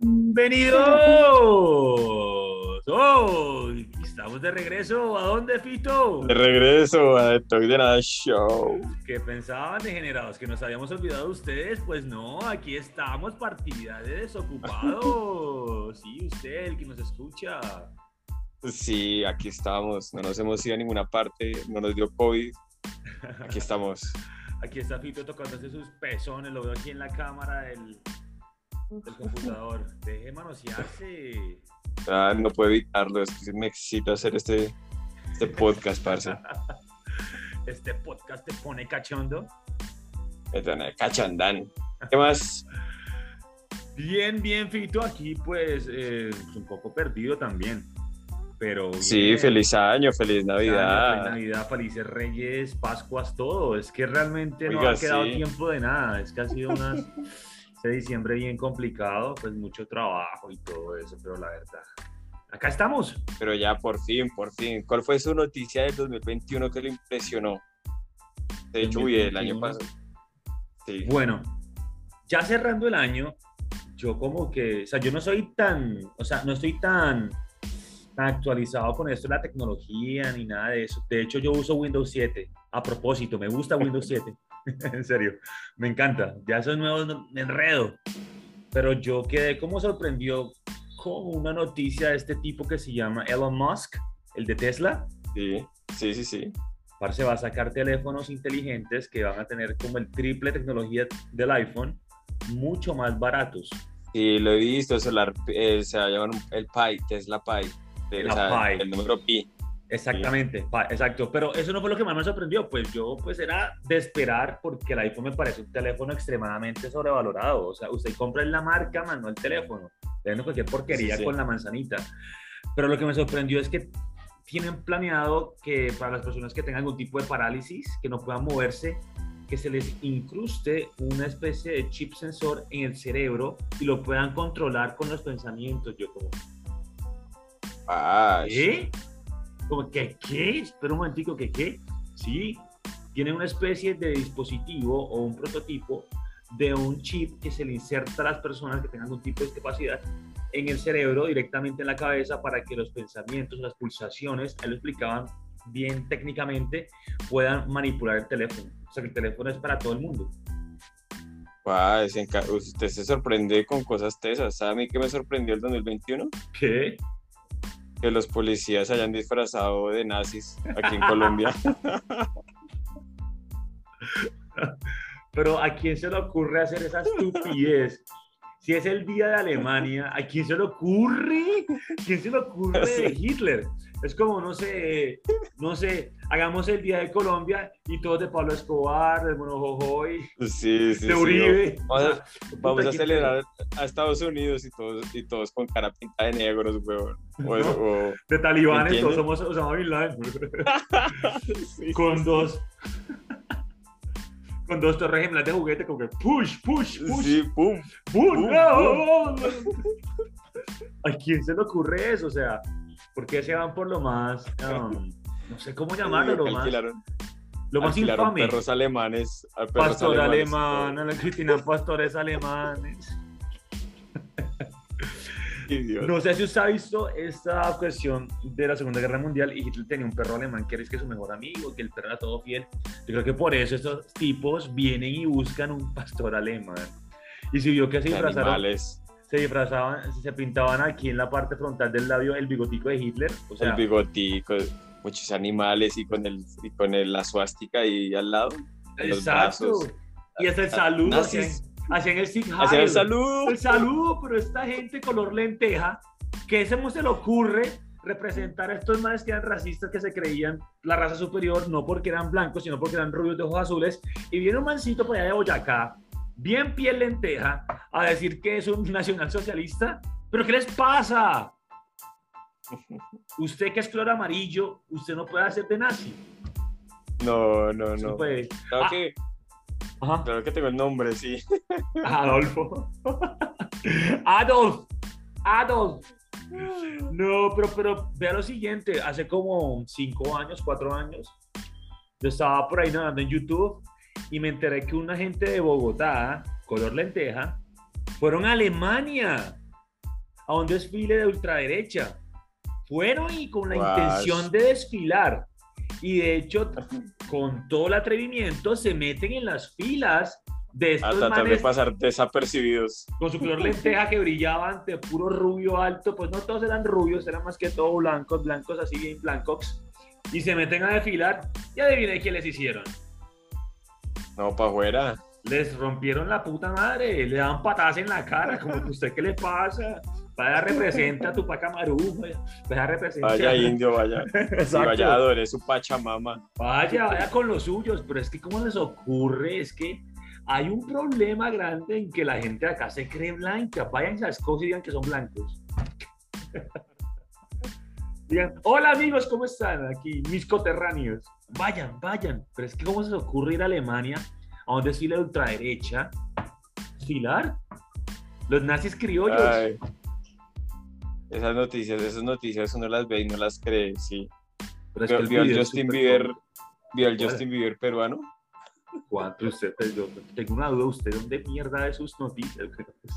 Bienvenidos. Oh, estamos de regreso. ¿A dónde, Fito? De regreso a The Talk de Nada Show. ¿Qué pensaban degenerados? ¿Que nos habíamos olvidado de ustedes? Pues no, aquí estamos, partida de desocupados. Sí, usted, el que nos escucha. Sí, aquí estamos. No nos hemos ido a ninguna parte. No nos dio COVID. Aquí estamos. Aquí está Fito tocándose sus pezones. Lo veo aquí en la cámara del, del computador. Deje manosearse. Ah, no puedo evitarlo. Es que me excita hacer este, este podcast, parce. Este podcast te pone cachondo. Me trae cachandán. ¿Qué más? Bien, bien, Fito. Aquí, pues, eh, un poco perdido también. Pero. Sí, feliz año, feliz Feliz Navidad. Navidad, felices Reyes, Pascuas, todo. Es que realmente no ha quedado sí. tiempo de nada. Es que ha sido una, este diciembre bien complicado, pues mucho trabajo y todo eso, pero la verdad. Acá estamos. Pero ya por fin, por fin. ¿Cuál fue su noticia del 2021 que lo impresionó? De hecho, uy, el año 2021. pasado. Sí. Bueno, ya cerrando el año, yo como que, o sea, yo no soy tan, o sea, no estoy tan, tan actualizado con esto de la tecnología ni nada de eso. De hecho, yo uso Windows 7. A propósito, me gusta Windows 7. en serio, me encanta. Ya esos nuevos me enredo. Pero yo quedé como sorprendido con una noticia de este tipo que se llama Elon Musk, el de Tesla. Sí, sí, sí, sí. Parce va a sacar teléfonos inteligentes que van a tener como el triple tecnología del iPhone, mucho más baratos. Sí, lo he visto, solar, eh, se llama el Pi, Tesla Pi. La o sea, Pi. El número Pi. Exactamente, pa- exacto. Pero eso no fue lo que más me sorprendió. Pues yo, pues era de esperar porque el iPhone me parece un teléfono extremadamente sobrevalorado. O sea, usted compra en la marca, más no el teléfono. Venden cualquier porquería Sí, sí. con la manzanita. Pero lo que me sorprendió es que tienen planeado que para las personas que tengan algún tipo de parálisis, que no puedan moverse, que se les incruste una especie de chip sensor en el cerebro y lo puedan controlar con los pensamientos. Yo como, Ah, ¿Qué? Como que, ¿qué? Espera un momentico, ¿que qué? Sí, tiene una especie de dispositivo o un prototipo de un chip que se le inserta a las personas que tengan algún tipo de discapacidad en el cerebro, directamente en la cabeza, para que los pensamientos, las pulsaciones, ahí lo explicaban bien técnicamente, puedan manipular el teléfono. O sea, que el teléfono es para todo el mundo. enca- usted se sorprende con cosas tesas. ¿Sabe a mí qué me sorprendió el 2021? ¿Qué? Que los policías se hayan disfrazado de nazis aquí en Colombia. Pero ¿a quién se le ocurre hacer esa estupidez? Si es el día de Alemania, ¿a quién se le ocurre? ¿Quién se le ocurre de Sí. Hitler? Es como, no sé, no sé, hagamos el día de Colombia y todos de Pablo Escobar, de Mono Jojoy, Sí, sí, de sí. Uribe. Vamos a, O sea, vamos puta, a qué celebrar a Estados Unidos y todos, y todos con cara pintada de negros, weón. O eso, o- De talibanes, todos somos Osama Bin Laden. Con dos. Con dos torres gemelas de juguete, como que push, push, push. Sí, pum. ¡Bum! Bum, ¡No! ¿A quién se le ocurre eso? O sea, ¿por qué se van por lo más, um, no sé cómo llamarlo, lo más, lo más infame? perros alemanes. a perros Pastor alemanes, alemán, a la Cristina pastores alemanes. No sé si usted ha visto esta cuestión de la Segunda Guerra Mundial y Hitler tenía un perro alemán que es que es su mejor amigo, que el perro era todo fiel. Yo creo que por eso estos tipos vienen y buscan un pastor alemán. Y si vio que se disfrazaron, animales. Se disfrazaban, se pintaban aquí en la parte frontal del labio el bigotico de Hitler. O sea, el bigotico, muchos animales y con el y con el, la suástica ahí al lado. los exacto. Y hasta el saludo, Nazis. hacían, hacían el Sieg Hacia el saludo. El saludo, pero esta gente color lenteja, que se se le ocurre representar a estos manes que eran racistas que se creían la raza superior, no porque eran blancos, sino porque eran rubios de ojos azules, y viene un mancito por allá de Boyacá, bien piel lenteja, a decir que es un nacionalsocialista. ¿Pero qué les pasa? Usted que es color amarillo, usted no puede hacer de nazi. No, no, no. puede- Claro Ah. que, Ajá. claro que tengo el nombre, sí. Adolfo. Adolf. Adolf. No, pero, pero vea lo siguiente. Hace como cinco años, cuatro años, yo estaba por ahí nadando en YouTube y me enteré que una gente de Bogotá, color lenteja, Fueron a Alemania, a un desfile de ultraderecha. Fueron y con la intención de desfilar. Y de hecho, con todo el atrevimiento, se meten en las filas de A estos de manes pasar desapercibidos. con su color lenteja que brillaba ante puro rubio alto. Pues no todos eran rubios, eran más que todo blancos, blancos así bien blancos. Y se meten a desfilar. Y adivinen qué les hicieron. No, para afuera. Les rompieron la puta madre, le daban patadas en la cara, como que usted qué le pasa. Vaya representa a tu Pacamaru, vaya, vaya representa. Vaya indio, vaya. Exacto. vaya adore su pachamama. Vaya, vaya con los suyos, pero es que cómo les ocurre, es que hay un problema grande en que la gente de acá se cree blanca. Vayan a esas cosas y digan que son blancos. Digan, hola amigos, ¿cómo están? Aquí, mis coterráneos. Vayan, vayan. Pero es que cómo se les ocurre ir a Alemania a un desfile de ultraderecha. ¿Desfilar? Los nazis criollos. Ay. Esas noticias, esas noticias uno las ve y no las cree, sí. Pero es que Vio, el video Justin Bieber, vio al. Justin Bieber peruano. ¿Cuánto usted? pues, yo tengo una duda. ¿Usted dónde mierda de sus noticias?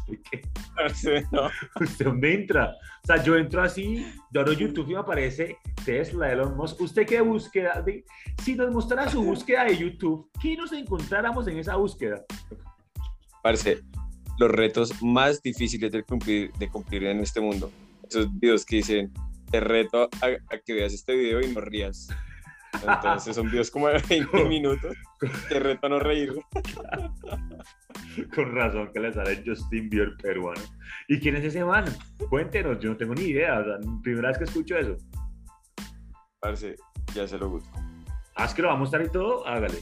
¿Usted? No. ¿Usted dónde entra? O sea, yo entro así, yo abro YouTube y me aparece Tesla, Elon Musk. ¿Usted qué búsqueda? de- Si nos mostrara su búsqueda de YouTube, ¿qué nos encontráramos en esa búsqueda? Parce, los retos más difíciles de cumplir, de cumplir en este mundo. Esos videos que dicen, te reto a, a que veas este video y no rías. Entonces son videos como de 20 minutos. Te reto a no reír. Con razón que le sale Justin Bieber peruano. ¿Y quién es ese man? Cuéntenos, yo no tengo ni idea. O sea, primera vez que escucho eso. Parce, ya se lo busco. Ah, es que lo va a mostrar y todo, hágale.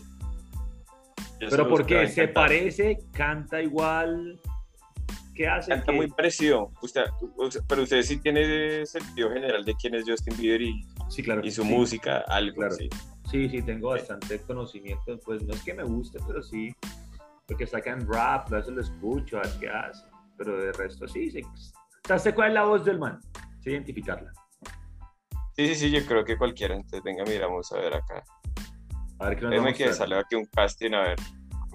Ya Pero lo ¿por busco, me va qué? a ¿Se parece? ¿Canta igual? ¿Qué hace? Canta muy parecido. Usted, usted- pero usted sí tiene sentido general de quién es Justin Bieber y, Sí, claro. y su sí. música, algo Claro. así. Sí, sí, tengo bastante conocimiento. Pues no es que me guste, pero sí. Porque sacan rap, a veces lo escucho, a ver qué hace. Pero de resto sí, sí. Sé cuál es la voz del man. Sé identificarla. Sí, sí, sí, yo creo que cualquiera. Entonces, venga, mira, vamos a ver acá. A ver qué nos Déjame que sale aquí un casting, a ver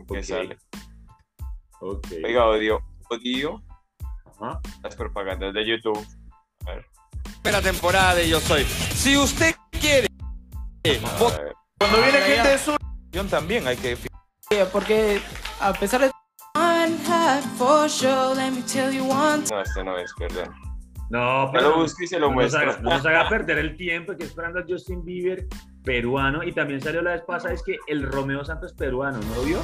qué sale. Ok. Oiga, odio, odio las propagandas de YouTube. A ver, primera temporada de Yo Soy. Si usted quiere, cuando viene gente de su también hay que Porque a pesar de One heart for sure, let me tell you one No, este no es, perdón. No, pero lo busco y se lo no nos, haga, muestro. no nos haga perder el tiempo que esperando a Justin Bieber peruano. Y también salió la vez pasada, es que el Romeo Santos peruano, ¿no lo vio?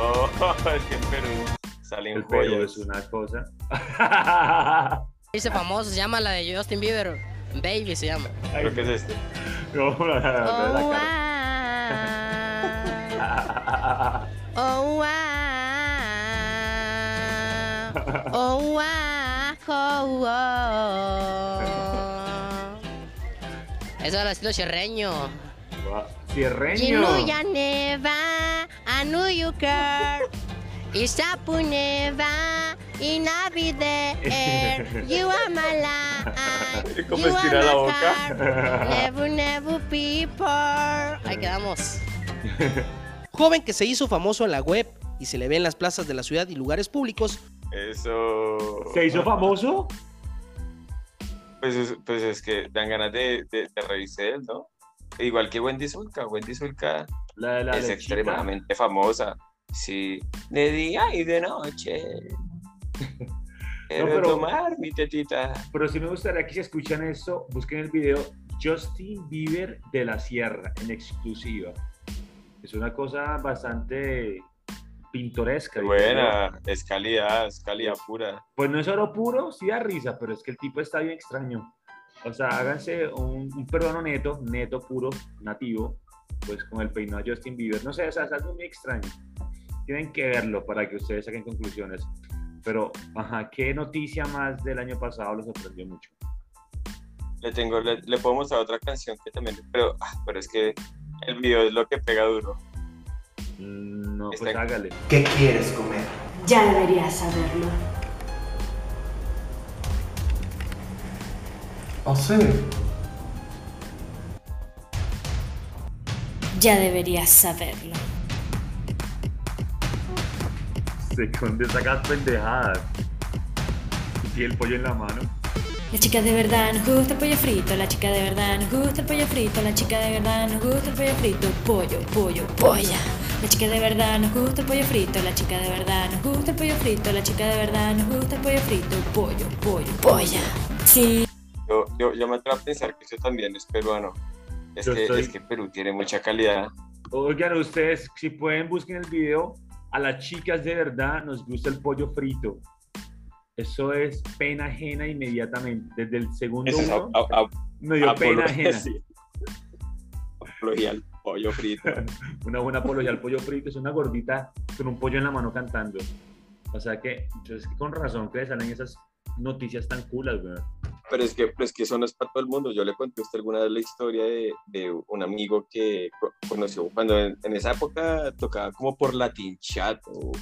Oh, es que en Perú salen El joyas. es una cosa. Dice famoso, se llama la de Justin Bieber. Baby se llama. Creo que es este. No, la, la- la- la Oh, cara. ah. Oh, ah. Oh, ah. Oh, oh. Eso es el estilo chirreño. Cierreño. Ginuya neva, anu you girl. Isapu neva, inavide er. You are my life. ¿Cómo You are estira la my boca? heart. Never, never be poor. Ahí quedamos. joven que se hizo famoso en la web y se le ve en las plazas de la ciudad y lugares públicos, Eso. ¿Se hizo famoso? Pues es, pues es que dan ganas de, de, de reírse de él, ¿no? Igual que Wendy Zulka. Wendy Zulka La de la es lechita. extremadamente famosa. Sí, de día y de noche. Quiero pero- tomar mi tetita. Pero si me gustaría que si escuchan esto, busquen el video Justin Bieber de la Sierra en exclusiva. Es una cosa bastante pintoresca. Buena, es calidad, es calidad pura. Pues no es oro puro, sí da risa, pero es que el tipo está bien extraño. O sea, háganse un, un peruano neto, neto puro, nativo, pues con el peinado de Justin Bieber. No sé, o sea, es algo muy extraño. Tienen que verlo para que ustedes saquen conclusiones. Pero, ajá, ¿qué noticia más del año pasado los sorprendió mucho? Le tengo, le, le puedo mostrar otra canción que también, pero, ah, pero es que el video es lo que pega duro. Mm, No, Está pues hágale. ¿Qué quieres comer? Ya deberías saberlo. Oh, sí. Ya deberías saberlo. Se esconde, sacas pendejadas. Y el pollo en la mano. La chica de verdad nos gusta el pollo frito, la chica de verdad nos gusta el pollo frito, la chica de verdad nos gusta el pollo frito, pollo, pollo, polla. La chica de verdad nos gusta el pollo frito, la chica de verdad nos gusta el pollo frito, la chica de verdad nos gusta el pollo frito, pollo, pollo, polla. Sí. Yo, yo, yo me atrevo a pensar que eso también es peruano. Es Yo que, es que Perú tiene mucha calidad. Oigan, ustedes, si pueden, busquen el video. A las chicas de verdad nos gusta el pollo frito. Eso es pena ajena inmediatamente. Desde el segundo Eso es uno, a- a- a- me dio pena ajena. sí. Apología al pollo frito. Una buena apología al pollo frito es una gordita con un pollo en la mano cantando. O sea que, entonces, con razón que le salen esas noticias tan culas, güey. Pero es que, pero es que eso no es para todo el mundo. Yo le conté a usted alguna vez la historia de, de un amigo que co- conoció cuando en, en esa época tocaba como por Latin Chat o,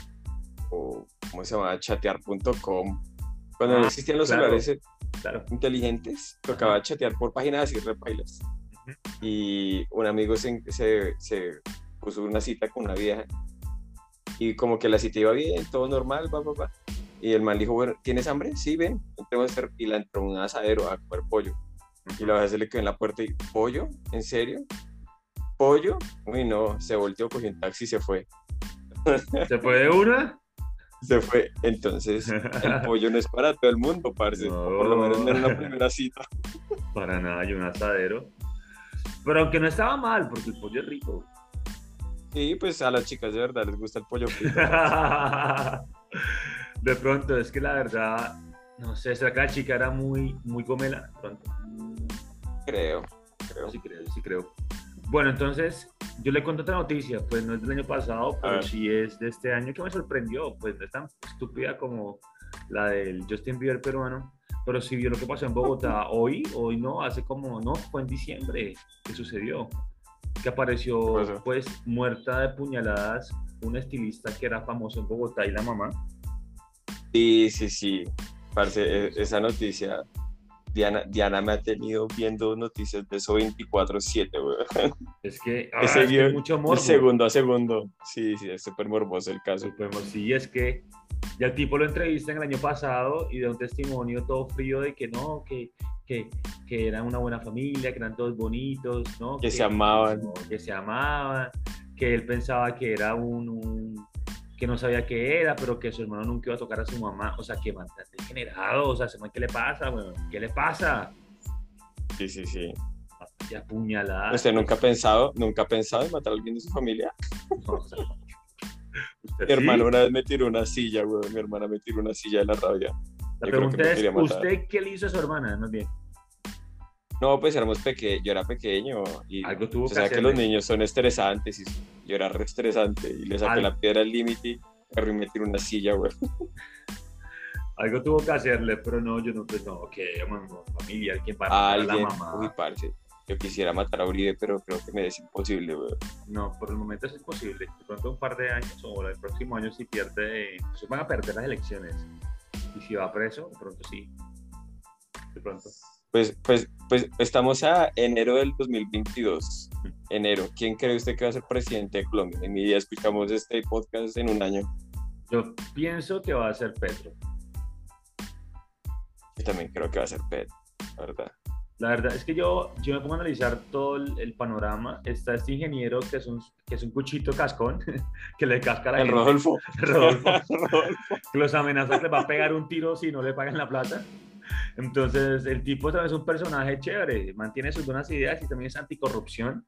o ¿cómo se llamaba? Chatear.com. Cuando no Ah, existían los claro. celulares Claro. inteligentes, tocaba chatear por páginas así repailas. Y un amigo se, se, se puso una cita con una vieja y como que la cita iba bien, todo normal, va, va, va. Y el man dijo, bueno, ¿tienes hambre? Sí, ven. entremos a hacer-". Y la entró un asadero a comer pollo. Y la vieja se le quedó en la puerta y, ¿pollo? ¿En serio? ¿Pollo? Uy, no, se volteó, cogió un taxi y se fue. ¿Se puede una? Se fue. Entonces, el pollo no es para todo el mundo, parce. por lo menos no en la primera cita. Para nada, y un asadero. Pero aunque no estaba mal, porque el pollo es rico. Sí, pues a las chicas de verdad les gusta el pollo frito. De pronto, es que la verdad, no sé, será que la chica era muy, muy gomela. De pronto, Creo, creo. sí creo, sí creo. Bueno, entonces, yo le conté otra noticia, pues no es del año pasado, pero sí es de este año que me sorprendió, pues no es tan estúpida como la del Justin Bieber peruano, pero sí vio lo que pasó en Bogotá hoy, hoy no, hace como, no, fue en diciembre que sucedió, que apareció pues muerta de puñaladas un estilista que era famoso en Bogotá y la mamá. Sí, sí, sí. Parce, e- esa noticia. Diana, Diana me ha tenido viendo noticias de eso 24-7, weón. Es que, ah, Ese es que mucho morbo. segundo a segundo. Sí, sí, es súper morboso el caso. Supongo, sí, es que ya el tipo lo entrevistan el año pasado y da un testimonio todo frío de que no, que, que, que eran una buena familia, que eran todos bonitos, ¿no? Que se amaban. no, que se amaban, que él pensaba que era un, un- que no sabía qué era, pero que su hermano nunca iba a tocar a su mamá, o sea, que man tan degenerado, o sea, man, ¿qué le pasa, weón? ¿Qué le pasa? Sí, sí, sí. Y apuñalada. ¿Usted nunca ha pensado, nunca ha pensado en matar a alguien de su familia? No, o sea, ¿usted Mi hermano una vez me tiró una silla, weón. Mi hermana me tiró una silla de la rabia. La Yo pregunta es. ¿usted qué le hizo a su hermana? No bien. No, pues éramos pequeños, yo era pequeño y Algo tuvo o que sea que los niños son estresantes y yo era re estresante y le saqué Algo. la piedra al límite y agarré y me tiró una silla, weón. Algo tuvo que hacerle, pero no, yo no, pues no, que mamá, familia, ¿quién va a matar a la Alguien, mamá? uy, parce, yo quisiera matar a Uribe, pero creo que me es imposible, weón. No, por el momento es imposible. De pronto un par de años o el próximo año si pierde, pues van a perder las elecciones. Y si va preso, de pronto sí. De pronto. Pues, pues, pues estamos a enero del 2022. Enero. ¿Quién cree usted que va a ser presidente de Colombia? En mi día escuchamos este podcast en un año. Yo pienso que va a ser Petro. Yo también creo que va a ser Petro, la verdad. La verdad es que yo, yo me pongo a analizar todo el, el panorama. Está este ingeniero que es un, que es un cuchito cascón, que le casca a la El gente. Rodolfo. Rodolfo. Rodolfo. que los amenaza que le va a pegar un tiro si no le pagan la plata. Entonces, el tipo es un personaje chévere, mantiene sus buenas ideas y también es anticorrupción.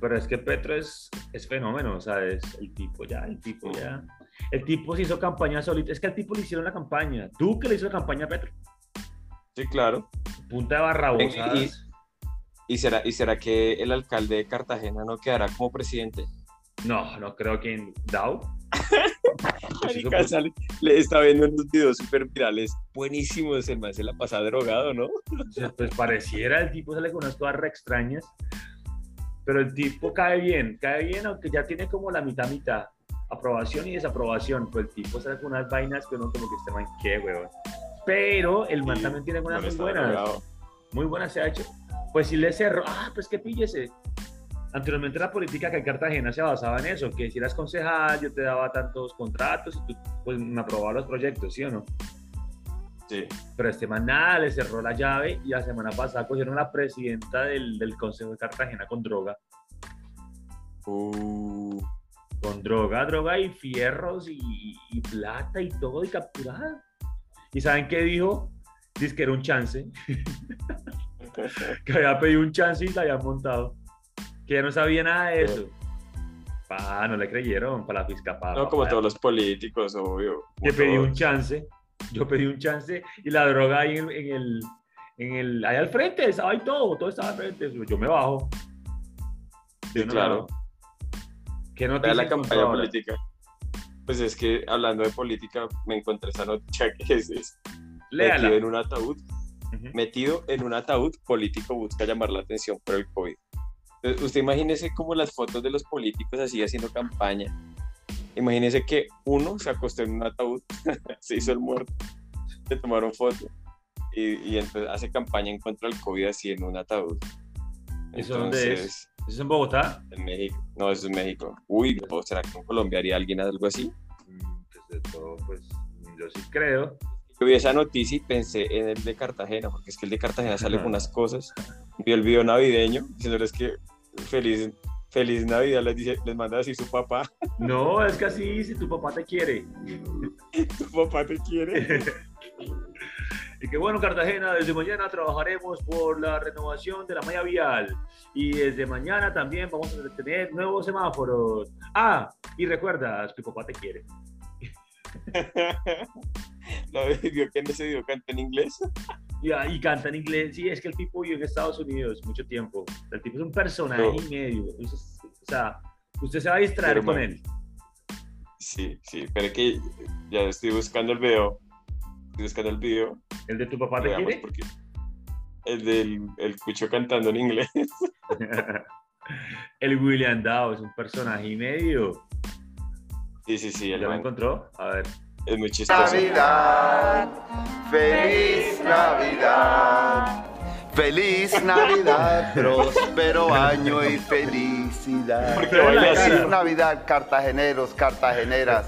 Pero es que Petro es, es fenómeno, o sea, es el tipo ya, el tipo ya. El tipo se hizo campaña solito. Es que al tipo le hicieron la campaña. Duque le hizo la campaña a Petro. Sí, claro. Punta de barrabosadas. ¿Y será, ¿Y será que el alcalde de Cartagena no quedará como presidente? No, no creo que en Dow. Sale- le está viendo unos videos súper virales, buenísimos, el man se la pasa drogado, ¿no? Entonces, pues pareciera el tipo sale con unas cosas re extrañas, pero el tipo cae bien, cae bien, aunque ya tiene como la mitad mitad, aprobación y desaprobación, pues el tipo sale con unas vainas que uno como que este man, qué huevón. Pero el man Sí, también tiene unas muy buenas, drogado. muy buenas se ha hecho. Pues si le cerró, ah, pues que píllese. Anteriormente la política que en Cartagena se basaba en eso, que si eras concejal yo te daba tantos contratos y tú pues me aprobabas los proyectos, ¿sí o no? Sí. Pero este man nada, le cerró la llave y la semana pasada cogieron a la presidenta del, del Consejo de Cartagena con droga. Uh, Con droga, droga y fierros y, y plata y todo y capturada. ¿Y saben qué dijo? Dice que era un chance. que había pedido un chance y la habían montado. Que ya no sabía nada de eso. Pa, no le creyeron para la fiscal. pa, no, pa, como todos los políticos, obvio. Que pedí un chance. Yo pedí un chance y la droga ahí en, en el, en el, ahí al frente, estaba ahí todo, todo estaba al frente. Yo me bajo. Sí, no claro. ¿Qué noticia la campaña ahora? política. Pues es que hablando de política, me encontré esa noticia que es, es metido en un ataúd, metido en un ataúd, político busca llamar la atención por el COVID. Entonces, usted imagínese como las fotos de los políticos así haciendo campaña. Imagínese que uno se acostó en un ataúd, se hizo el muerto, le tomaron foto y, y entonces hace campaña en contra del COVID así en un ataúd. ¿Eso dónde es? Entonces, ¿Eso es en Bogotá? en México. No, eso es México. Uy, no, ¿será que en Colombia haría alguien algo así? Mm, Pues de todo, pues yo sí creo. Yo vi esa noticia y pensé en el de Cartagena, porque es que el de Cartagena sale con unas cosas. Vi el video navideño diciéndoles que feliz, feliz Navidad les, dice, les manda así su papá. No, es que así, si tu papá te quiere. Tu papá te quiere. Y que bueno, Cartagena, desde mañana trabajaremos por la renovación de la malla vial. Y desde mañana también vamos a tener nuevos semáforos. Ah, y recuerda, tu papá te quiere. ¿Lo vio que en ese video canta en inglés? Y, y canta en inglés. Sí, es que el tipo vivió en Estados Unidos mucho tiempo. El tipo es un personaje No. y medio. Entonces, o sea, usted se va a distraer Pero, con él. Sí, sí, pero que ya estoy buscando el video. Estoy buscando el video. ¿El de tu papá te quiere? porque el del el cucho cantando en inglés. el William Dow es un personaje y medio. Sí, sí, sí, ¿Ya lo encontró? A ver. Es muy chistoso. Navidad, feliz Navidad, feliz Navidad, próspero año y felicidad. Feliz Navidad, cartageneros, cartageneras.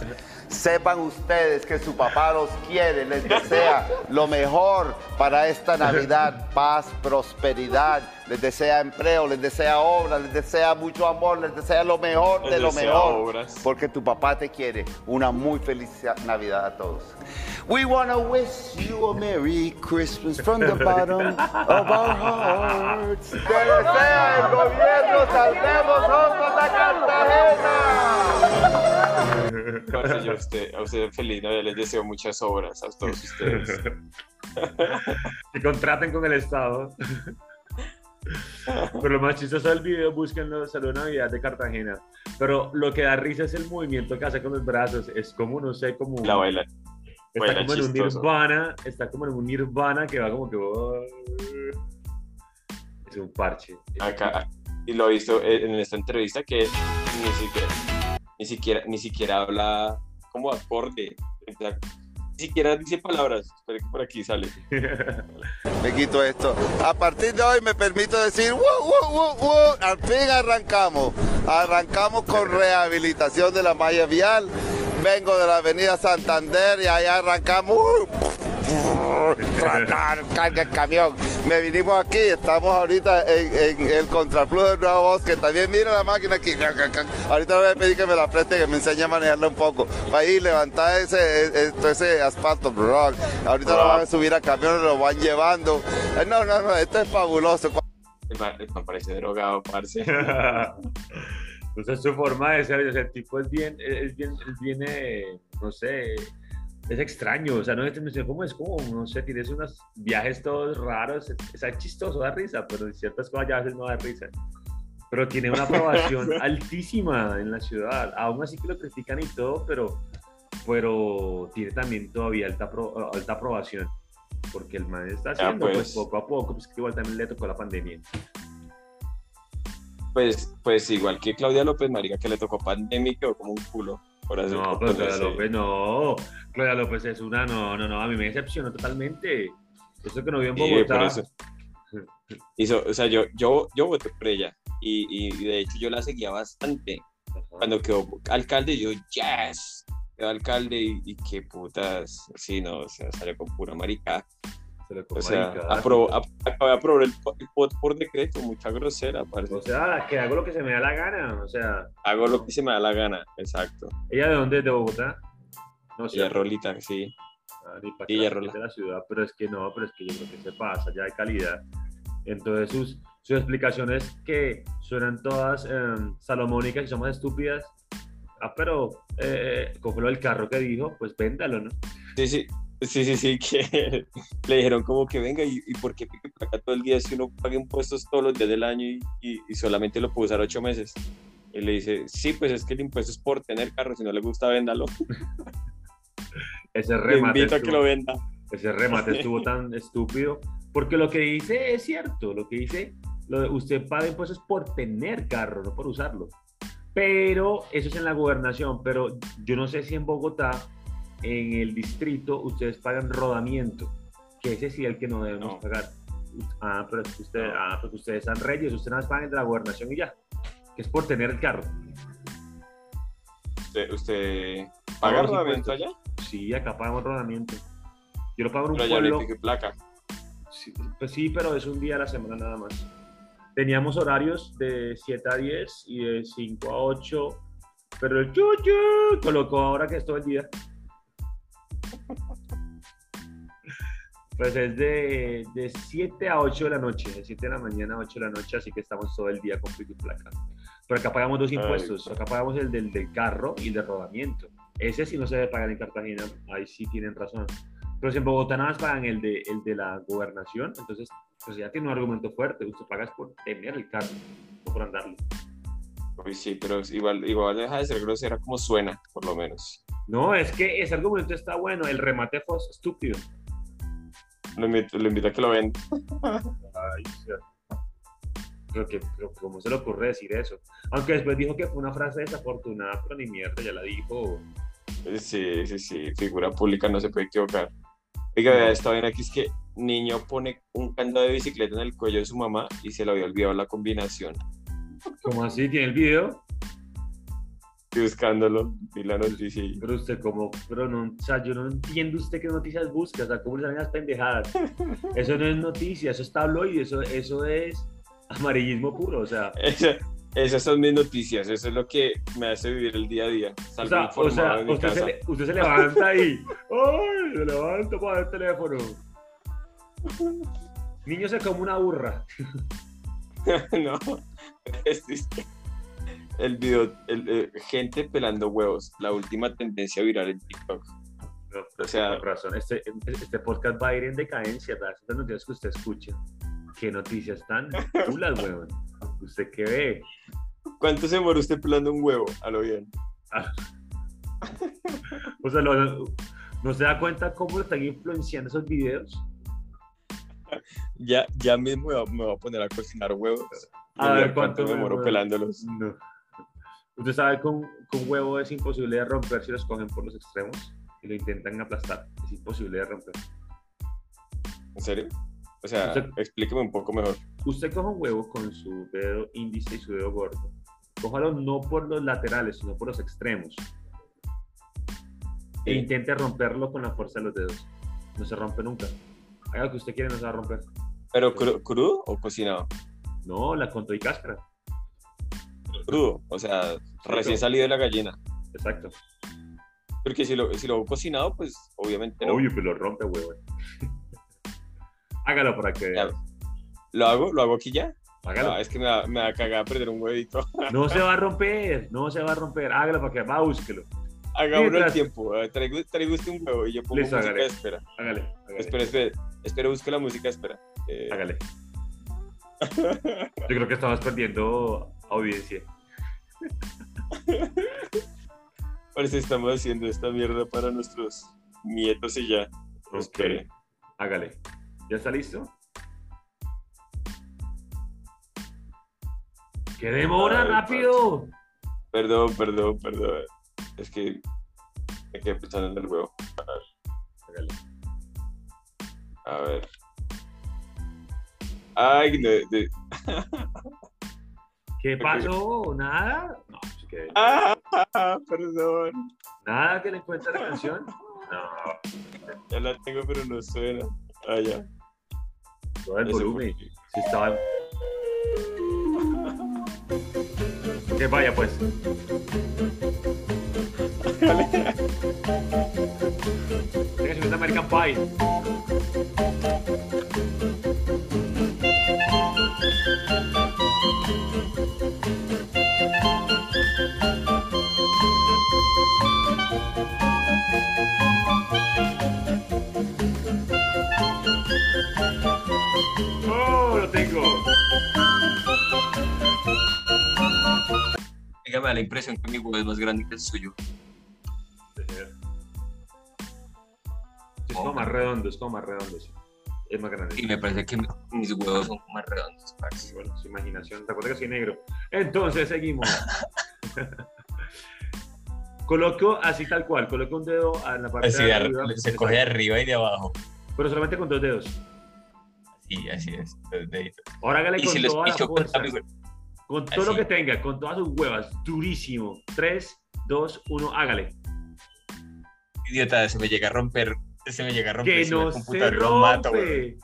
Sepan ustedes que su papá los quiere, les desea lo mejor para esta Navidad, paz, prosperidad, les desea empleo, les desea obra, les desea mucho amor, les desea lo mejor de Les lo mejor. obras. Porque tu papá te quiere. Una muy feliz Navidad a todos. We wanna wish you a Merry Christmas from the bottom of our hearts. Te desea el gobierno, salvemos juntos a Cartagena. Parce, yo a usted, a usted feliz Navidad, les deseo muchas obras a todos ustedes. que contraten con el Estado. Pero lo más chistoso del video, búsquenlo, Salud Navidad de Cartagena. Pero lo que da risa es el movimiento que hace con los brazos. Es como, no sé, como... La baila. está baila como en un chistoso. nirvana, está como en un nirvana que va como que... oh, es un parche. Acá, y lo he visto en esta entrevista que ni siquiera, ni siquiera, ni siquiera habla como acorde. Ni siquiera dice palabras. Espera que por aquí sale. Me quito esto. A partir de hoy me permito decir, "Woo, woo, woo, woo". al fin arrancamos. Arrancamos con rehabilitación de la malla vial. Vengo de la avenida Santander y ahí arrancamos. Tratar, carga el camión. Me vinimos aquí, estamos ahorita en, en el contraflujo del Nuevo Bosque. También mira la máquina aquí. Ahorita le voy a pedir que me la preste, que me enseñe a manejarla un poco. Para ir, levantar ese, ese, ese asfalto. bro. Ahorita lo van a subir a camiones, lo van llevando. Eh, No, no, no, esto es fabuloso. Man, el man parece drogado, parce. Entonces su forma de ser, el tipo es bien, es bien, es bien, eh, no sé, es extraño, o sea, no, no sé cómo es, como, no sé, tienes unos viajes todos raros, es, chistoso, da risa, pero en ciertas cosas ya a veces no da risa. Pero tiene una aprobación altísima en la ciudad, aún así que lo critican y todo, pero, pero tiene también todavía alta, apro- alta aprobación, porque el man está haciendo, pues. pues. poco a poco, pues que igual también le tocó la pandemia. Pues, pues igual que Claudia López Marica, que le tocó pandemia y quedó como un culo. No, pero Claudia López no. Claudia López es una, no, no, no, a mí me decepcionó totalmente. Eso que no vio en Sí, Bogotá. eso. Hizo, o sea, yo, yo, yo voté por ella. y, y de hecho yo la seguía bastante. Ajá. Cuando quedó alcalde, yo, yes, quedó alcalde y, y qué putas, sí, no, o sea, salió con pura marica. Se le O sea, acabé de aprobar el, el POT por decreto, mucha grosera, parce. O sea, que hago lo que se me da la gana. O sea, Hago lo que se me da la gana, exacto. ¿ella de dónde es? ¿De Bogotá? No sé. Y a Rolita, sí. Ah, ni pa' Y que ya la rola. de la ciudad, pero es que no, pero es que yo creo que se pasa, ya hay calidad. Entonces sus, sus explicaciones que suenan todas em, salomónicas y somos estúpidas. Ah, pero eh, lo del carro que dijo, pues véndalo, ¿no? Sí, sí, sí, sí, sí, que le dijeron como que venga y, y por qué pique por acá todo el día si uno paga impuestos todos los días del año y, y- y solamente lo puede usar ocho meses. Y le dice, sí, pues es que el impuesto es por tener carro, si no le gusta, véndalo. Ese Le remate, invito a que estuvo, lo venda. ese remate estuvo tan estúpido, porque lo que dice es cierto, lo que dice, lo de usted paga impuestos por tener carro, no por usarlo. Pero eso es en la gobernación, pero yo no sé si en Bogotá, en el distrito, ustedes pagan rodamiento, que ese sí es el que no debemos No. pagar. Ah, pero es que usted, No. ah, porque ustedes son reyes, ustedes nada más pagan de la gobernación y ya, que es por tener el carro. ¿Usted, usted paga rodamiento allá? Sí, acá pagamos rodamiento. Yo lo pago en un Pero pueblo. pique placa. Sí, pues sí, pero es un día a la semana nada más. Teníamos horarios de 7 a 10 y de 5 a 8, pero el chuchu colocó ahora que es todo el día. Pues es de, de 7 a 8 de la noche, de 7 de la mañana a 8 de la noche, así que estamos todo el día con pico y placa. Pero acá pagamos dos impuestos, pues. acá pagamos el del, del carro y el de rodamiento. Ese sí no se debe pagar en Cartagena, ahí sí tienen razón. Pero si en Bogotá nada más pagan el de, el de la gobernación, entonces pues ya tiene un argumento fuerte. Usted paga por tener el carro, no por andarlo. Uy, sí, pero igual, igual deja de ser grosera como suena, por lo menos. No, es que ese argumento está bueno. El remate fue estúpido. Lo invito, lo invito a que lo venda. Ay, o sea, Creo que, pero ¿cómo se le ocurre decir eso? Aunque después dijo que fue una frase desafortunada, pero ni mierda, ya la dijo. Sí, sí, sí, figura pública no se puede equivocar. Oiga, vea, esta vaina aquí es que niño pone un candado de bicicleta en el cuello de su mamá y se le había olvidado la combinación. ¿Cómo así? ¿Tiene el video? Estoy buscándolo, vi la noticia y... Pero usted, como, pero no, o sea, yo no entiendo usted qué noticias busca, o sea, cómo le salen las pendejadas. Eso no es noticia, eso es tabloide, eso, eso es amarillismo puro, o sea, Esa- esas son mis noticias, eso es lo que me hace vivir el día a día. o sea, o informado sea, de mi usted, se, casa. le- usted se levanta y, ¡ay! Se levanta para ver el teléfono. Niño se come una burra. no, es- que el video, el, eh, gente pelando huevos, la última tendencia viral en TikTok. No, O sea- razón, este, este podcast va a ir en decadencia, ¿verdad? Estas noticias que usted escucha. ¿Qué noticias tan chulas, weón? ¿Usted qué ve? ¿Cuánto se demora usted pelando un huevo? A lo bien. O sea, lo- ¿no se da cuenta cómo lo están influenciando esos videos? Ya, ya mismo me voy a- me voy a poner a cocinar huevos. A ver, mira ¿cuánto me demoro pelándolos. No. Usted sabe que un, que un huevo es imposible de romper si los cogen por los extremos y lo intentan aplastar. Es imposible de romper. ¿En serio? O sea, Usted- explíqueme un poco mejor. Usted coge un huevo con su dedo índice y su dedo gordo. Cójalo no por los laterales, sino por los extremos. E intente romperlo con la fuerza de los dedos. No se rompe nunca. Haga lo que usted quiere, no se va a romper. ¿Pero cru- crudo o cocinado? No, la con todo y cáscara. Crudo, o sea, recién salido de la gallina. Exacto. Porque si lo, si lo hago cocinado, pues obviamente no. Obvio, pero lo rompe, huevo. Hágalo para que Ya. ¿Lo hago? ¿Lo hago aquí ya? Hágalo. No, es que me va, me va a cagar perder un huevito. No se va a romper, no se va a romper. Hágalo para que va, búsquelo. Hagámoslo al Mientras- tiempo. eh, Traigo, traigo usted un huevo y yo pongo Listo, música hágale. espera. Hágale, hágale. Espera, espera. Espera, busco la música espera. Eh, hágale. Yo creo que estamos perdiendo audiencia. Parece que estamos haciendo esta mierda para nuestros nietos y ya. Ok. Hágale. ¿Ya está listo? ¡Qué demora, rápido! Perdón, perdón, perdón. Es que me quedé pensando en el huevo. Hágale. A ver. Ay, no, de- ¿Qué pasó? ¿Nada? No, es que Ah, perdón. nada que le encuentre la canción. No, Ya la tengo, pero no suena. Ah, ya. todo el volumen. qué. Sí estaba. Que vaya pues. Tenga su American Pie. Da la impresión que mi huevo es más grande que el suyo. Es como más redondo, es como más redondo. sí. Es más grande. Y me parece que mi- mis huevos son más redondos. parce. Bueno, su imaginación. ¿Te acuerdas que soy negro? Entonces, seguimos. Coloco así tal cual, coloco un dedo en la parte Así de arriba. arri- se coge de arriba y de abajo. Pero solamente con dos dedos. Sí, así es. deditos. Ahora hágale Y con si los toda la con fuerza. Con todo lo que tenga, con todas sus huevas. Durísimo. 3, 2, 1, hágale. Idiota, se me llega a romper. Se me llega a romper. Que si no se computadora lo mato, rompe.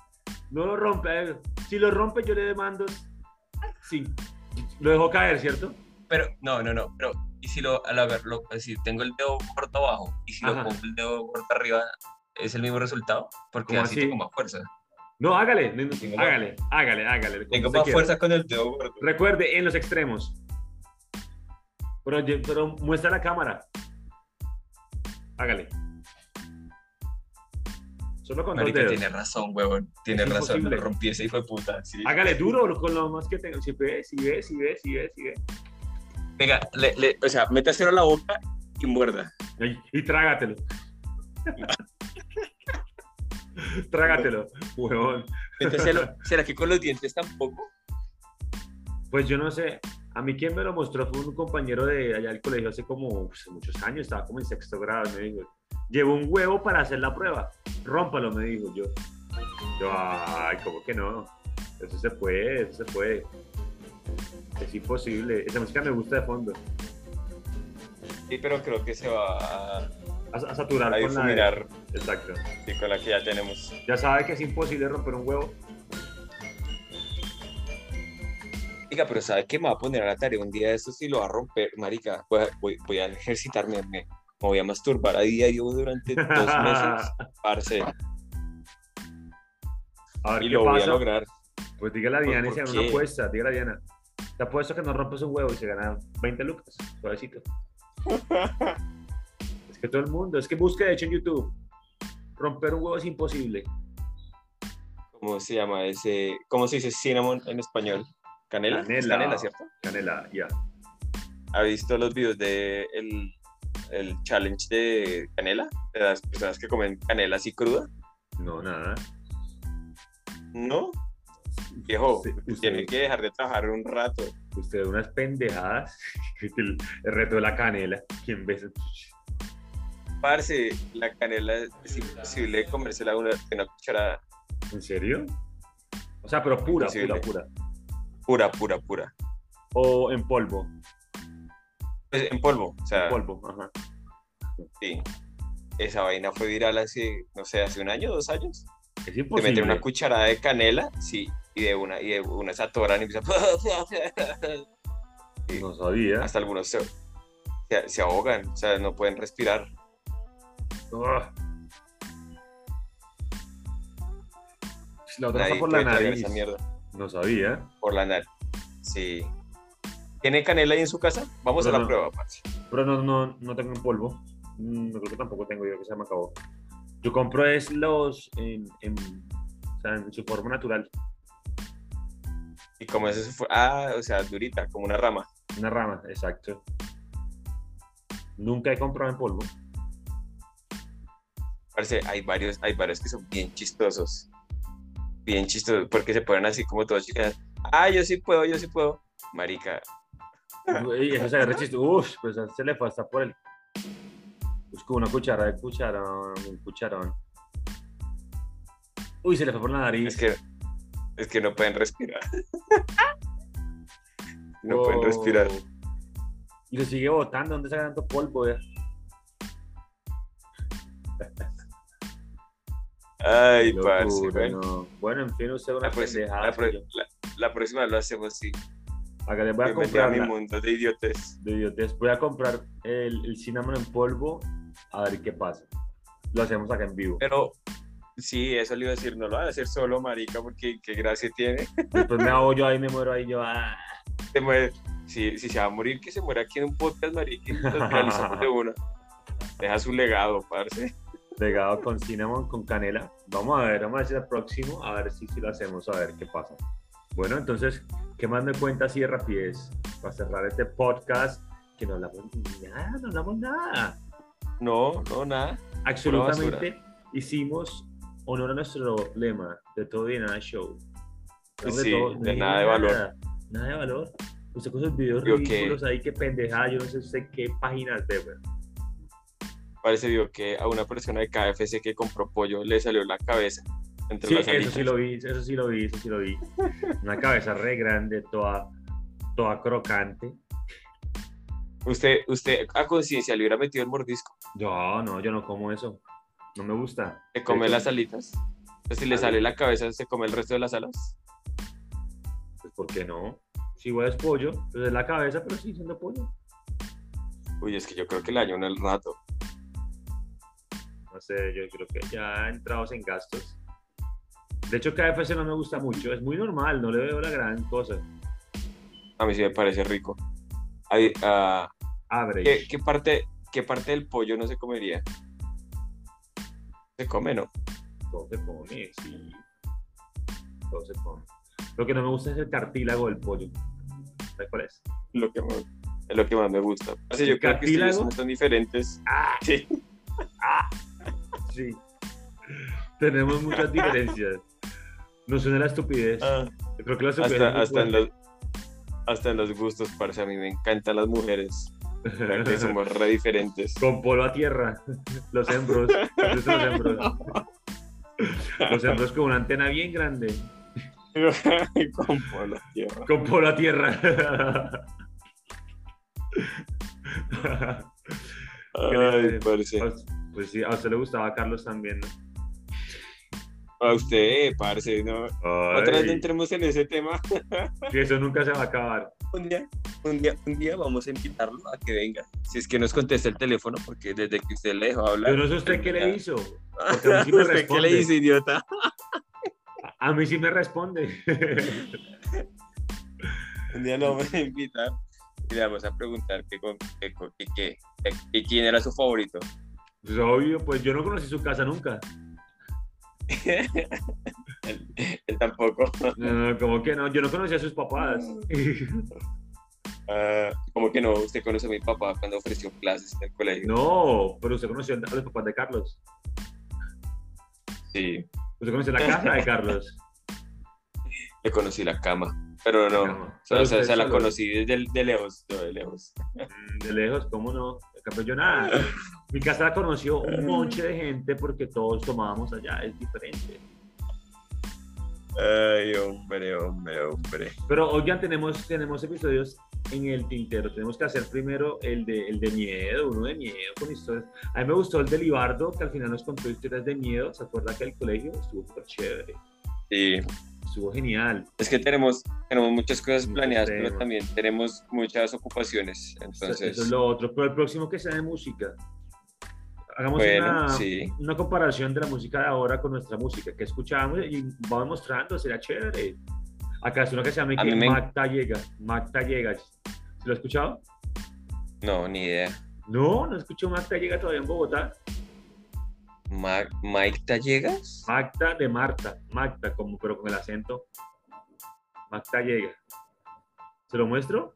No lo rompe. Ver, Si lo rompe, yo le demando. Sí. Lo dejo caer, ¿cierto? Pero, no, no, no. Pero, ¿y si lo, al haberlo, si tengo el dedo corto abajo y si Ajá. lo pongo el dedo corto arriba, es el mismo resultado? Porque ¿Cómo así, así? tengo más fuerza. No, hágale. no, no, Tengo más- hágale, hágale, hágale. Tengo más quiera. fuerza con el dedo gordo. Recuerde, en los extremos. Pero, muestra la cámara. Hágale. Solo con Marica, dos dedos. tiene razón, huevón. Tiene Es razón. imposible. Lo rompí ese hijo de puta. Sí. Hágale duro con lo más que tenga. Si ve, si ve, si ve, si ve, si ve. Venga, le, le- o sea, métaselo a la boca y muerda. Y, y trágatelo. trágatelo, huevón. Métaselo. ¿Será que con los dientes tampoco? Pues yo no sé. A mí quien me lo mostró fue un compañero de allá del colegio hace como uf, muchos años, estaba como en sexto grado, me dijo, llevo un huevo para hacer la prueba, rómpalo, me dijo yo. Yo, ay, ¿cómo que no? Eso se puede, eso se puede. Es imposible. Esa música me gusta de fondo. Sí, pero creo que se va a, saturar a con la... Exacto. sí, con la que ya tenemos. Ya sabe que es imposible romper un huevo. Diga, pero ¿sabe qué me va a poner a la tarea un día de estos y lo va a romper, marica? Voy a, voy, voy a ejercitarme, me, me voy a masturbar a diario durante dos meses, parce, A ver y qué lo voy a lograr. Pues dígale a ¿Por- Diana y se una apuesta. Dígale a Diana. Te apuesto que no rompes un huevo y se gana 20 lucas. Suavecito. que todo el mundo. Es que busque de hecho en YouTube. Romper un huevo es imposible. ¿Cómo se llama ese? ¿Cómo se dice cinnamon en español? ¿Canela? ¿Es Canela. canela, ¿cierto? Canela, ya. ¿Ha visto los videos de el, el challenge de canela? De las personas que comen canela así cruda. No, nada. ¿No? Viejo, Usted- tiene que dejar de trabajar un rato. Usted unas pendejadas. el, el reto de la canela. ¿Quién ve eso? Parce, la canela es imposible comérsela una, de una cucharada. ¿En serio? O sea, pero pura, Imposible. pura, pura. Pura, pura, pura. O en polvo. Pues, en polvo, o sea, En polvo, ajá. sí. Esa vaina fue viral hace, no sé, hace un año, dos años. Es Te imposible. meten una cucharada de canela, sí, y de una, y de una se atoran y empiezan. No sabía. Hasta algunos se, se, se ahogan, o sea, no pueden respirar. La otra está por la nariz. esa mierda. No sabía. Por la nariz. Sí. ¿Tiene canela ahí en su casa? Vamos a la no. prueba. Pero no, no, no tengo en polvo. Mm, No creo que tampoco tengo yo, que se me acabó. Yo compro es los en, en, o sea, en su forma natural. Y como eso fue. Ah, o sea, durita, como una rama. Una rama, exacto. Nunca he comprado en polvo. Hay varios, hay varios que son bien chistosos. Bien chistosos, porque se ponen así como todos chicas. Ah, yo sí puedo, yo sí puedo. Marica, Y eso se re chistoso. Uf, pues se le fue hasta por el. Busco una cuchara de cucharón, un cucharón. Uy, se le fue por la nariz. es que, es que no pueden respirar. no pueden respirar. Y se sigue botando, ¿dónde saca tanto polvo? eh? Ay, Locura, parce. Bueno, no. Bueno, en fin, usted la, una próxima, la, yo- la- la próxima lo hacemos así. Acá les voy a comprar mi mundo de idiotes. de idiotez. Voy a comprar el, el cinnamon en polvo a ver qué pasa. Lo hacemos acá en vivo. Pero sí, eso le iba a decir, no lo van a hacer solo, marica, porque qué gracia tiene. Después me hago yo ahí, me muero ahí yo. ah. Se muere. Si, si se va a morir, que se muera aquí en un podcast, marica, y de una. Deja su legado, parce. Pegado con cinnamon, con canela. Vamos a ver, vamos a si el próximo, a ver si, si lo hacemos, a ver qué pasa. Bueno, entonces, ¿qué más me cuenta así de rapidez? Para cerrar este podcast, que no hablamos nada, no hablamos nada. No, no, nada. Absolutamente hicimos honor a nuestro lema de todo y de nada show. Sí, todo, de ni nada de valor. Nada, nada de valor. Usted con esos videos que- ridículos ahí, qué pendejada, yo no sé usted qué páginas ve, güey. Parece vio que a una persona de KFC que compró pollo le salió la cabeza entre Sí, las eso sí lo vi, eso sí lo vi, eso sí lo vi. Una cabeza re grande, toda, toda crocante. Usted, usted a conciencia le hubiera metido el mordisco, Yo no, yo no como eso. No me gusta. se come las alitas. Si le sale la cabeza, se come el resto de las alas. Pues, ¿por qué no? Si igual es pollo, pues es la cabeza, pero sí siendo pollo. Uy, es que yo creo que le dañó en el rato. No sé, yo creo que ya entrados en gastos. De hecho, KFC no me gusta mucho. Es muy normal, no le veo la gran cosa. A mí sí me parece rico. Ay, ah, Abre. ¿qué, qué parte, ¿Qué parte del pollo no se comería? Se come, ¿no? Todo se come, sí. Todo se come. Lo que no me gusta es el cartílago del pollo. ¿Sabes cuál es? Lo que más, es lo que más me gusta. Así yo ¿El creo que cartílago? son tan diferentes. ¡Ah! Sí. Sí. Tenemos muchas diferencias. No suena la estupidez. Ah, creo que la estupidez hasta, en los, hasta en los gustos, parce. A mí me encantan las mujeres. Que somos re diferentes. Con polo a tierra. Los hembros. ¿Has visto los hembros? Los hembros con una antena bien grande. Con polo, tierra. Con polo a tierra. Ay, parce. Pues sí, a usted le gustaba a Carlos también, ¿no? A usted, parce, ¿no? Otra vez no entremos en ese tema. Que eso nunca se va a acabar. Un día, un día, un día vamos a invitarlo a que venga. Si es que nos contesta el teléfono, porque desde que usted le dejó hablar. Yo no sé usted qué le hizo. Porque a mí sí me ¿Usted qué le dice, idiota? A mí sí me responde. Un día lo vamos a invitar y le vamos a preguntar que, con- que- que- que quién era su favorito. Pues obvio, pues yo no conocí su casa nunca. él, él tampoco. No, no, como que no, yo no conocía a sus papás. Ah, como que no, usted conoce a mi papá cuando ofreció clases en el colegio. No, pero usted conoció a los papás de Carlos. Sí, Usted conoció la casa de Carlos. le conocí la cama. Pero no, Cama. o sea, o sea, usted se la conocí desde de lejos, yo de lejos. Mm, De lejos, ¿cómo no? Cambio, yo nada. Mi casa la conoció un monche de gente porque todos tomábamos allá, es diferente. Ay, hombre, hombre, hombre. Pero hoy ya tenemos, tenemos episodios en el tintero. Tenemos que hacer primero el de, el de miedo, uno de miedo con historias. A mí me gustó el de Libardo, que al final nos contó historias de miedo. ¿Se acuerda que el colegio estuvo súper chévere? Sí, Estuvo genial. es que tenemos, tenemos muchas cosas Muchos planeadas, pero también tenemos muchas ocupaciones. Entonces, Eso es lo otro. Pero el próximo que sea de música. Hagamos bueno, una, sí. una comparación de la música de ahora con nuestra música, que escuchamos y vamos mostrando, será chévere. Acá es uno que se llama que me- Magda Llega. Magda Llega. ¿Se lo ha escuchado? No, ni idea. No, no escucho Magda Llega todavía en Bogotá. Ma- ¿Mike Tallegas? Magda de Marta. Magda, como, pero con el acento. Magda Llega. ¿Se lo muestro?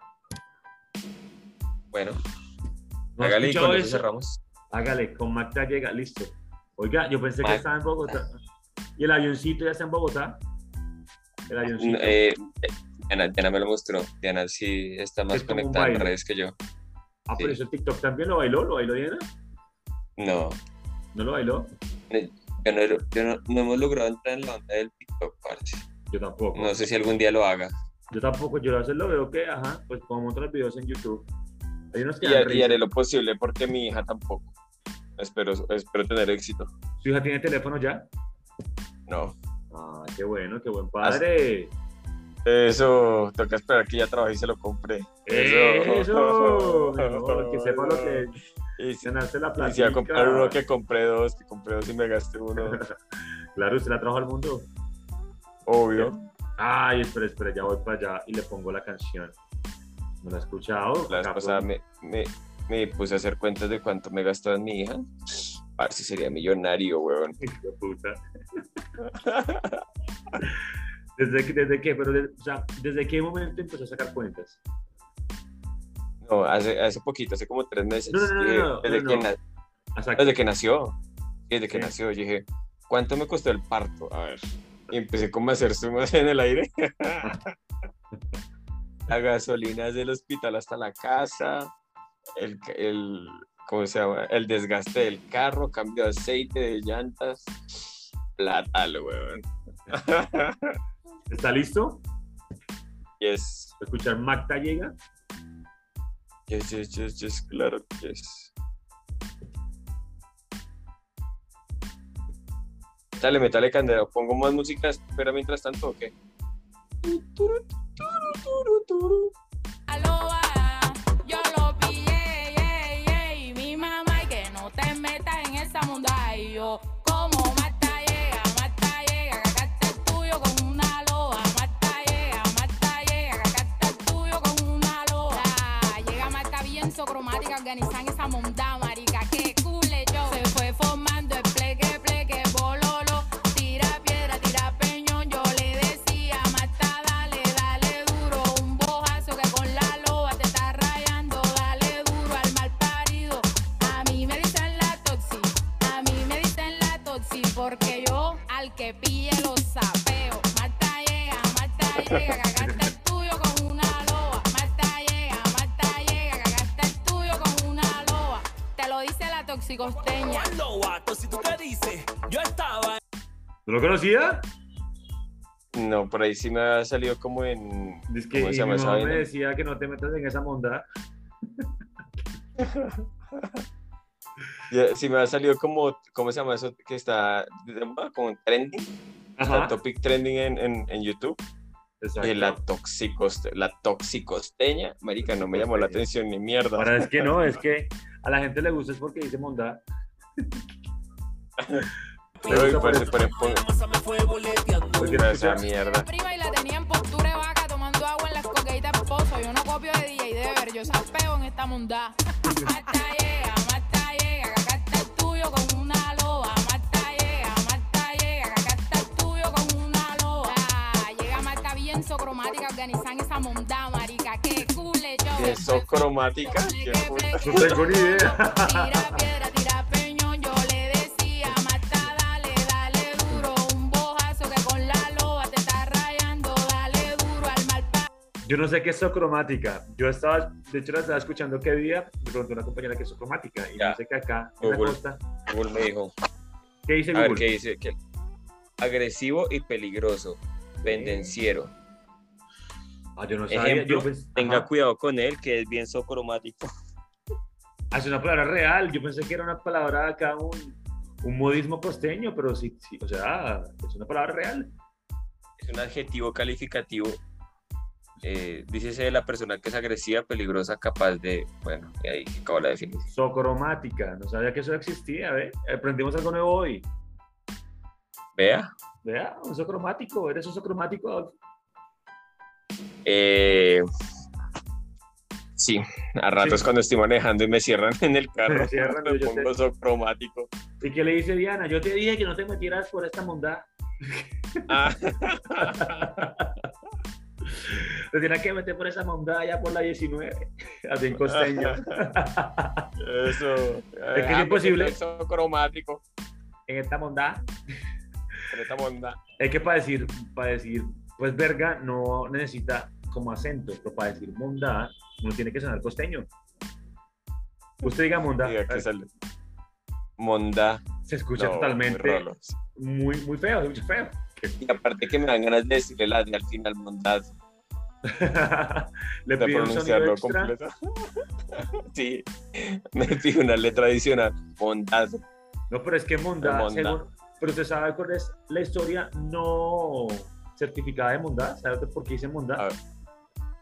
Bueno, ¿No ha hágale y con eso? cerramos. Hágale, con Magda Llega, listo. Oiga, yo pensé que estaba en Bogotá. ¿Y el avioncito ya está en Bogotá? El avioncito. Eh, eh, Diana, Diana me lo mostró. Diana sí está más Es conectada en redes que yo. ah, pero eso TikTok también lo bailó, ¿lo bailó Diana? No, ¿No lo bailó? yo no, yo no, no hemos logrado entrar en la onda del TikTok, parce. Yo tampoco. No sé si algún día lo haga. Yo tampoco, yo a veces lo veo que, ajá, pues pongo otros videos en YouTube. Hay unos que Y, y haré lo posible porque mi hija tampoco. Espero, espero tener éxito. ¿Su hija tiene teléfono ya? No. Ah, qué bueno, qué buen padre. Eso, toca esperar que ya trabaje y se lo compre. Eso, mejor, que sepa lo que Y si, ganarse la y plata. si iba a comprar uno, que compré dos, que compré dos y me gasté uno. Claro, usted la trajo al mundo. Obvio. Ay, espera, espera, ya voy para allá y le pongo la canción. ¿No la he escuchado? La vez pasada me, me, me puse a hacer cuentas de cuánto me gastó en mi hija. Para si sería millonario, weón. Puta. ¿Desde, que- desde qué? Pero, o sea, ¿desde qué momento empezó a sacar cuentas? No, hace, hace poquito, hace como tres meses. No, no, no, desde, que desde nació. Desde que Sí. nació, yo dije, ¿cuánto me costó el parto? A ver. Y empecé como a hacer sumas en el aire. la gasolina desde el hospital hasta la casa. El, el, ¿cómo se llama? El desgaste del carro, cambio de aceite, de llantas. Platal, weón. ¿Está listo? Yes, ¿Escuchar Magda llega? yes, yes, yes, yes, claro, yes. Dale, metale candela. ¿Pongo más música? Espera mientras tanto, ¿o qué? Aloha, organizan esa lo conocía? No, por ahí sí me ha salido como en. Es que ¿Cómo y se llama mi esa mamá me decía que no te metas en esa monda. Sí me ha salido como. ¿Cómo se llama eso? Que está de como en trending. Está topic trending en, en, en YouTube. Exacto. Y la, toxicoste, la toxicosteña, marica, no me llamó la atención ni mierda. Ahora es que no, es que a la gente le gusta es porque dice monda. Pero hoy ponen por esa mierda. prima y la tenía en postura de vaca tomando agua en las coqueitas de pozo. Yo no copio de DJ Dever, yo sapeo en esta mundá. Mata llega, mata llega, que acá está el tuyo con una loba. Mata llega, mata llega, que acá está el tuyo con una loba. Llega Marta bien socromática, organizan esa mundá, marica. Que cule yo. ¿Y eso cromática? ¿Qué puta? No tengo ni idea. Tira piedra, Yo no sé qué es socromática. Yo estaba, de hecho, la estaba escuchando qué día, me preguntó una compañera qué es socromática. Y Ya. yo sé que acá, en la Google. costa, Google me dijo. ¿qué dice A ver, Google? ¿qué dice? ¿Qué? Agresivo y peligroso. Pendenciero. Ah, yo no sabía. Ejemplo, yo pens- tenga Ajá. cuidado con él, que es bien socromático. Ah, es una palabra real. Yo pensé que era una palabra acá, un, un modismo costeño, pero sí, sí, o sea, es una palabra real. Es un adjetivo calificativo. Eh, dícese de la persona que es agresiva, peligrosa, capaz de. Bueno, y ahí acaba la definición. Socromática. No sabía que eso existía, ¿ve? Aprendimos algo nuevo hoy. Vea. Vea, un socromático. ¿Eres un socromático? Eh, sí, a ratos Sí. cuando estoy manejando y me cierran en el carro, Me cierran, me yo te- pongo socromático. ¿Y qué le dice Diana? Yo te dije que no te metieras por esta mondad. Ah, Tienes que meter por esa mondad allá por la 19. Así en costeño. eso. Es que es imposible. Socromático. en esta mondad. Con esta monda. Es que para decir, para decir, pues verga no necesita como acento, pero para decir mondad no tiene que sonar costeño. Usted diga sale. Monda. Se escucha No, totalmente muy, muy feo, se escucha feo. Y aparte que me dan ganas de decirle la de al final mondad. Le pido pronunciarlo completo. sí, me pido una letra adicional. Bondad. No, pero es que Mondá. según- pero usted sabe cuál es la historia no certificada de Mondá, ¿sabe por qué dice Mondá? A ver.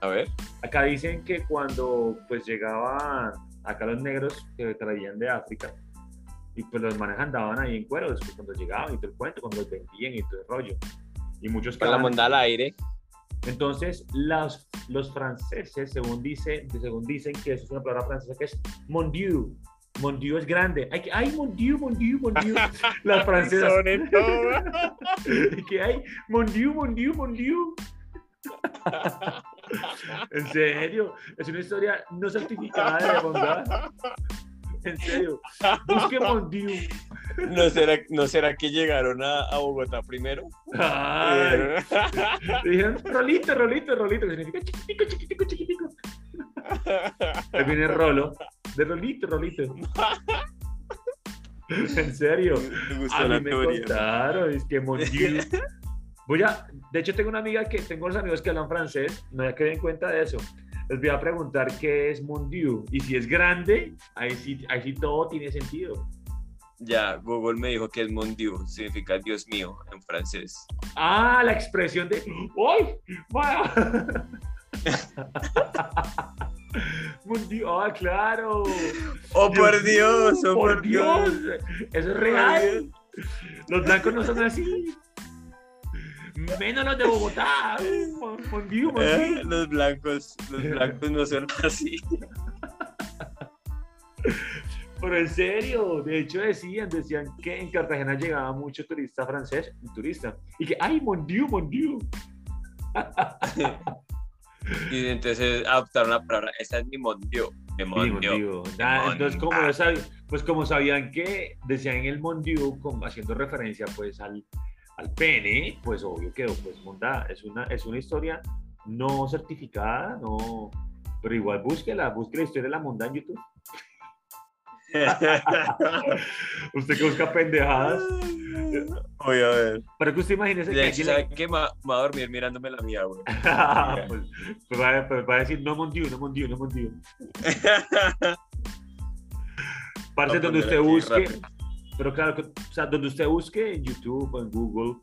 A ver. Acá dicen que cuando pues llegaban acá los negros que traían de África y pues los manes andaban ahí en cueros pues, cuando llegaban y todo el cuento, cuando los vendían y todo el rollo. Y muchos Con la quedaban- monda al aire. Entonces, los, los franceses, según, dice, según dicen que eso es una palabra francesa que es mon dieu. Mon dieu es grande. Ay, que- ay mon dieu, mon dieu, mon dieu. Las francesas. Que hay mon dieu, mon dieu, mon dieu. En serio, es una historia no certificada de bondad. En serio, busque mon dieu. ¿No será, ¿No será que llegaron a, a Bogotá primero? Ay, Eh, dijeron rolito, rolito, rolito, que significa chiquitico, chiquitico, chiquitico. Ahí viene Rolo, de rolito, rolito. En serio, a mí me teoría. contaron, es que mon Dieu. Voy a, de hecho tengo una amiga que, tengo unos amigos que hablan francés, no hay que den cuenta de eso. Les voy a preguntar qué es mon Dieu, y si es grande, ahí sí, ahí sí todo tiene sentido. Ya, Google me dijo que es mon Dieu, significa Dios mío en francés. Ah, la expresión de ¡Ay! ¡Vaya! Mon Dieu, ah, claro. ¡Oh, por Dios ¡Oh, por Dios! Eso es real. Los blancos no son así. Menos los de Bogotá. Mon Eh. Los blancos, los blancos no son así. Pero en serio, de hecho decían, decían que en Cartagena llegaba mucho turista francés, turista, y que, ay, mon Dieu, mon Dieu. Y entonces adoptaron la palabra, esta es mi mon Dieu. Mi mon mon Dieu. Dieu. Mon entonces, como Dieu. yo sabía, pues como sabían que decían el mon Dieu, como haciendo referencia pues al, al pene, pues obvio quedó pues monda. Es una, es una historia no certificada, no, pero igual búsquela, busque la historia de la monda en YouTube. Usted que busca pendejadas. Voy a ver. Pero que usted imagínese que hecho, le- ¿sabe qué? Me va a dormir mirándome la mía, güey. pues, pues va, a- pues va a decir no mon Dieu, no mon Dieu, no mon Dieu. Parce, a donde usted busque, rápido. Pero claro, o sea, donde usted busque en YouTube o en Google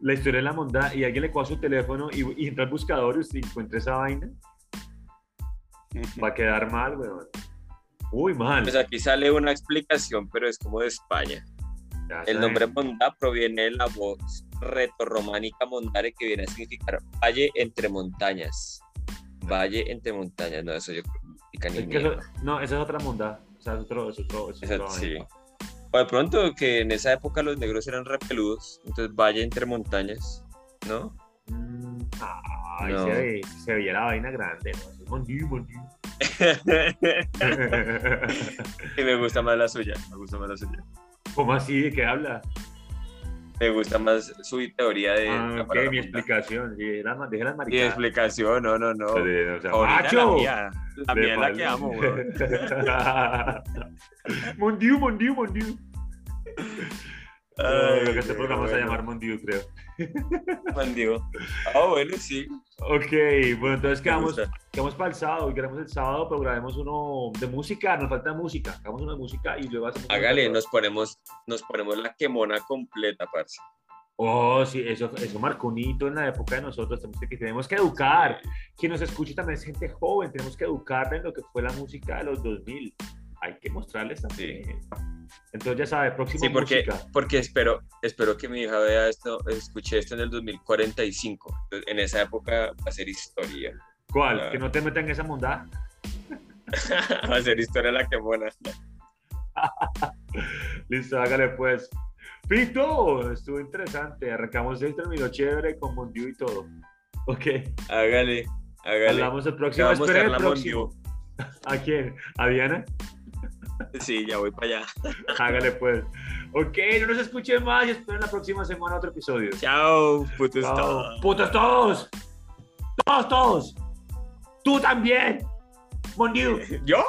la historia de la monda y alguien le coja su teléfono y, y entra al buscador y usted encuentra esa vaina, va a quedar mal, weón. Uy, mal. Pues aquí sale una explicación, pero es como de España. Ya El saben. nombre Mondá proviene de la voz retorrománica mondare que viene a significar valle entre montañas. Valle entre montañas, no, eso yo creo que ni Es que eso- no, esa es otra monda. O sea, es otro, es otro, es Esa- otro sí. O de pronto que en esa época los negros eran repeludos, entonces valle entre montañas, ¿no? Mm, ay, No. se, ve- se veía la vaina grande, ¿no? Dieu. y me gusta más la suya, me gusta más la suya. ¿Cómo así? ¿De qué habla? Me gusta más su teoría de Ah, la ok, palabra mi explicación. Las- deja las Y maricadas. explicación, no, no, no. Joder, o sea, ¡macho! la mía, la mía es la que amo, weón. mon Dieu, mon Dieu, mon Dieu. Ay, Lo que este programa se va a bueno. llamar Mon Dieu, creo. Mandigo. Ah, bueno, sí. Ok, bueno, entonces quedamos, quedamos para el sábado. Y queremos el sábado, pero grabemos uno de música. Nos falta música. Hagamos uno de música y luego hacemos. Hágale, nos ponemos, nos ponemos la quemona completa, parce. Oh, sí, eso, eso marcó un hito en la época de nosotros. Tenemos que, tenemos que educar. Quien nos escuche también es gente joven. Tenemos que educarla en lo que fue la música de los 2000. Hay que mostrarles también. Entonces, ya sabe, próxima Sí, porque, música. porque espero, espero que mi hija vea esto, escuche esto en el 2045. Entonces, en esa época va a ser historia. ¿Cuál? Ah. Que no te metan en esa mondad. va a ser historia la quemona. Listo, hágale pues. Pito, estuvo interesante. Arrancamos el terminó chévere con Mondiu y todo. Ok. Hágale, hágale. Hablamos el próximo. vamos a la próximo. ¿A quién? ¿A Diana? Sí, ya voy para allá. Hágale pues. Ok, no nos escuchen más y esperen la próxima semana otro episodio. Chao, putos Chao. todos. ¡Putos todos! ¡Todos, todos! ¡Tú también! ¡Mondiu! ¿Yo?